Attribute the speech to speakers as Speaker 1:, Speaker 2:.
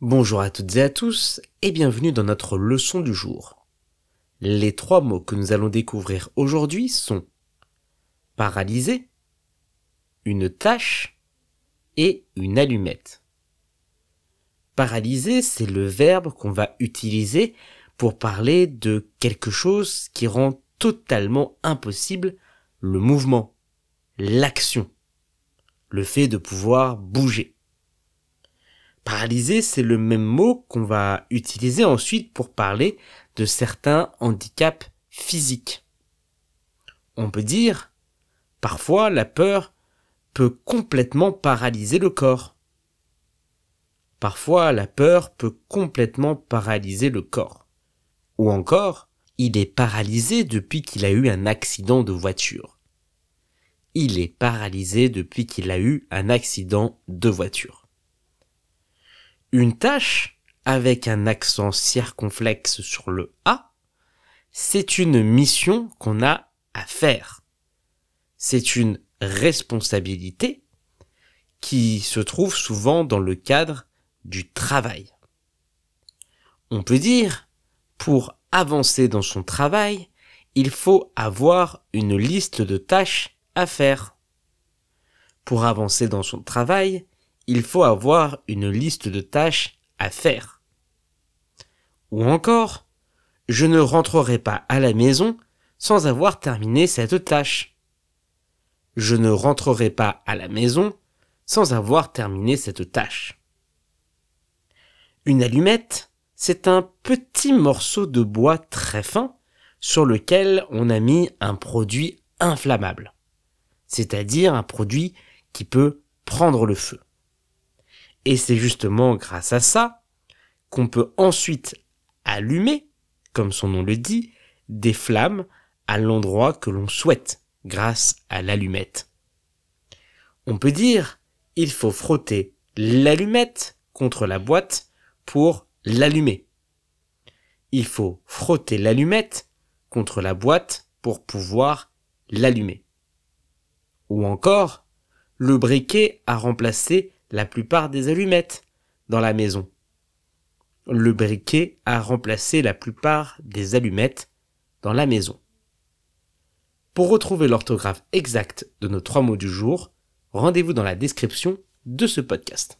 Speaker 1: Bonjour à toutes et à tous et bienvenue dans notre leçon du jour. Les trois mots que nous allons découvrir aujourd'hui sont paralysé, une tâche et une allumette. Paralyser, c'est le verbe qu'on va utiliser pour parler de quelque chose qui rend totalement impossible le mouvement, l'action, le fait de pouvoir bouger. Paralyser, c'est le même mot qu'on va utiliser ensuite pour parler de certains handicaps physiques. On peut dire, parfois la peur peut complètement paralyser le corps. Parfois, la peur peut complètement paralyser le corps. Ou encore, il est paralysé depuis qu'il a eu un accident de voiture. Il est paralysé depuis qu'il a eu un accident de voiture. Une tâche avec un accent circonflexe sur le A, c'est une mission qu'on a à faire. C'est une responsabilité qui se trouve souvent dans le cadre du travail. On peut dire, pour avancer dans son travail, il faut avoir une liste de tâches à faire. Pour avancer dans son travail, il faut avoir une liste de tâches à faire. Ou encore, je ne rentrerai pas à la maison sans avoir terminé cette tâche. Je ne rentrerai pas à la maison sans avoir terminé cette tâche. Une allumette, c'est un petit morceau de bois très fin sur lequel on a mis un produit inflammable, c'est-à-dire un produit qui peut prendre le feu. Et c'est justement grâce à ça qu'on peut ensuite allumer, comme son nom le dit, des flammes à l'endroit que l'on souhaite grâce à l'allumette. On peut dire, il faut frotter l'allumette contre la boîte pour l'allumer. Il faut frotter l'allumette contre la boîte pour pouvoir l'allumer. Ou encore, le briquet a remplacé la plupart des allumettes dans la maison. Le briquet a remplacé la plupart des allumettes dans la maison. Pour retrouver l'orthographe exacte de nos trois mots du jour, rendez-vous dans la description de ce podcast.